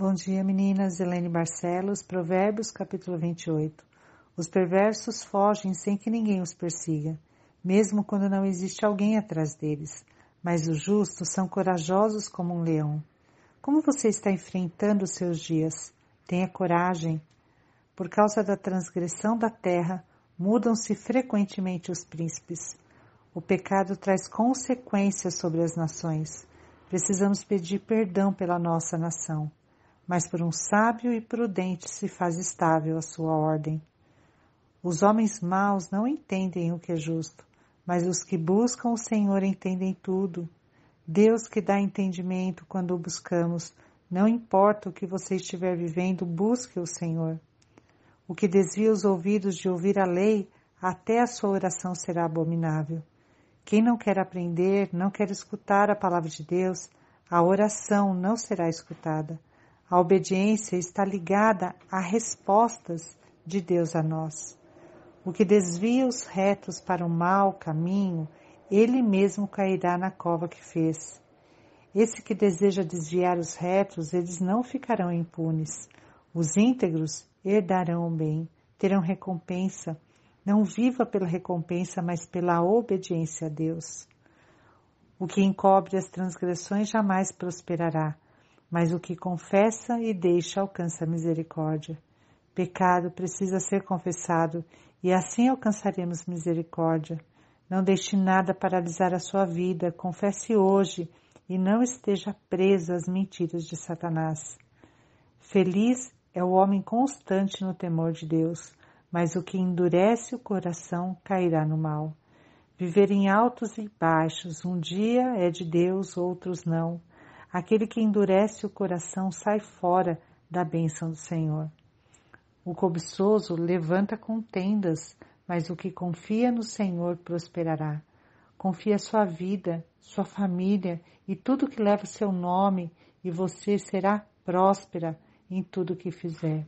Bom dia, meninas. Helene Barcelos, Provérbios, capítulo 28. Os perversos fogem sem que ninguém os persiga, mesmo quando não existe alguém atrás deles. Mas os justos são corajosos como um leão. Como você está enfrentando os seus dias? Tenha coragem. Por causa da transgressão da terra, mudam-se frequentemente os príncipes. O pecado traz consequências sobre as nações. Precisamos pedir perdão pela nossa nação mas por um sábio e prudente se faz estável a sua ordem. Os homens maus não entendem o que é justo, mas os que buscam o Senhor entendem tudo. Deus que dá entendimento quando o buscamos, não importa o que você estiver vivendo, busque o Senhor. O que desvia os ouvidos de ouvir a lei, até a sua oração será abominável. Quem não quer aprender, não quer escutar a palavra de Deus, a oração não será escutada. A obediência está ligada a respostas de Deus a nós. O que desvia os retos para o mau caminho, ele mesmo cairá na cova que fez. Esse que deseja desviar os retos, eles não ficarão impunes. Os íntegros herdarão o bem, terão recompensa. Não viva pela recompensa, mas pela obediência a Deus. O que encobre as transgressões jamais prosperará mas o que confessa e deixa alcança a misericórdia. Pecado precisa ser confessado e assim alcançaremos misericórdia. Não deixe nada paralisar a sua vida, confesse hoje e não esteja preso às mentiras de Satanás. Feliz é o homem constante no temor de Deus, mas o que endurece o coração cairá no mal. Viver em altos e baixos, um dia é de Deus, outros não. Aquele que endurece o coração sai fora da bênção do Senhor. O cobiçoso levanta contendas, mas o que confia no Senhor prosperará. Confia sua vida, sua família e tudo que leva seu nome, e você será próspera em tudo que fizer.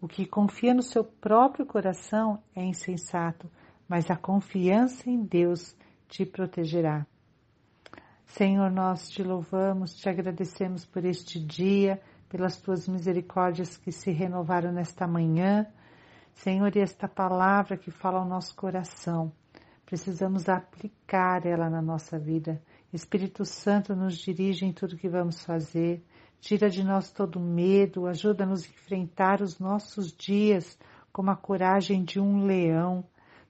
O que confia no seu próprio coração é insensato, mas a confiança em Deus te protegerá. Senhor, nós te louvamos, te agradecemos por este dia, pelas tuas misericórdias que se renovaram nesta manhã. Senhor, e esta palavra que fala ao nosso coração, precisamos aplicar ela na nossa vida. Espírito Santo nos dirige em tudo que vamos fazer, tira de nós todo medo, ajuda-nos a enfrentar os nossos dias com a coragem de um leão,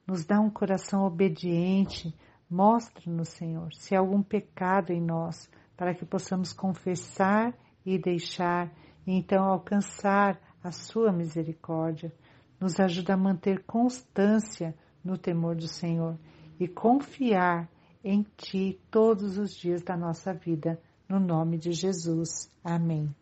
nos dá um coração obediente, Mostra-nos, Senhor, se há algum pecado em nós, para que possamos confessar e deixar, e então alcançar a Sua misericórdia. Nos ajuda a manter constância no temor do Senhor e confiar em Ti todos os dias da nossa vida. No nome de Jesus. Amém.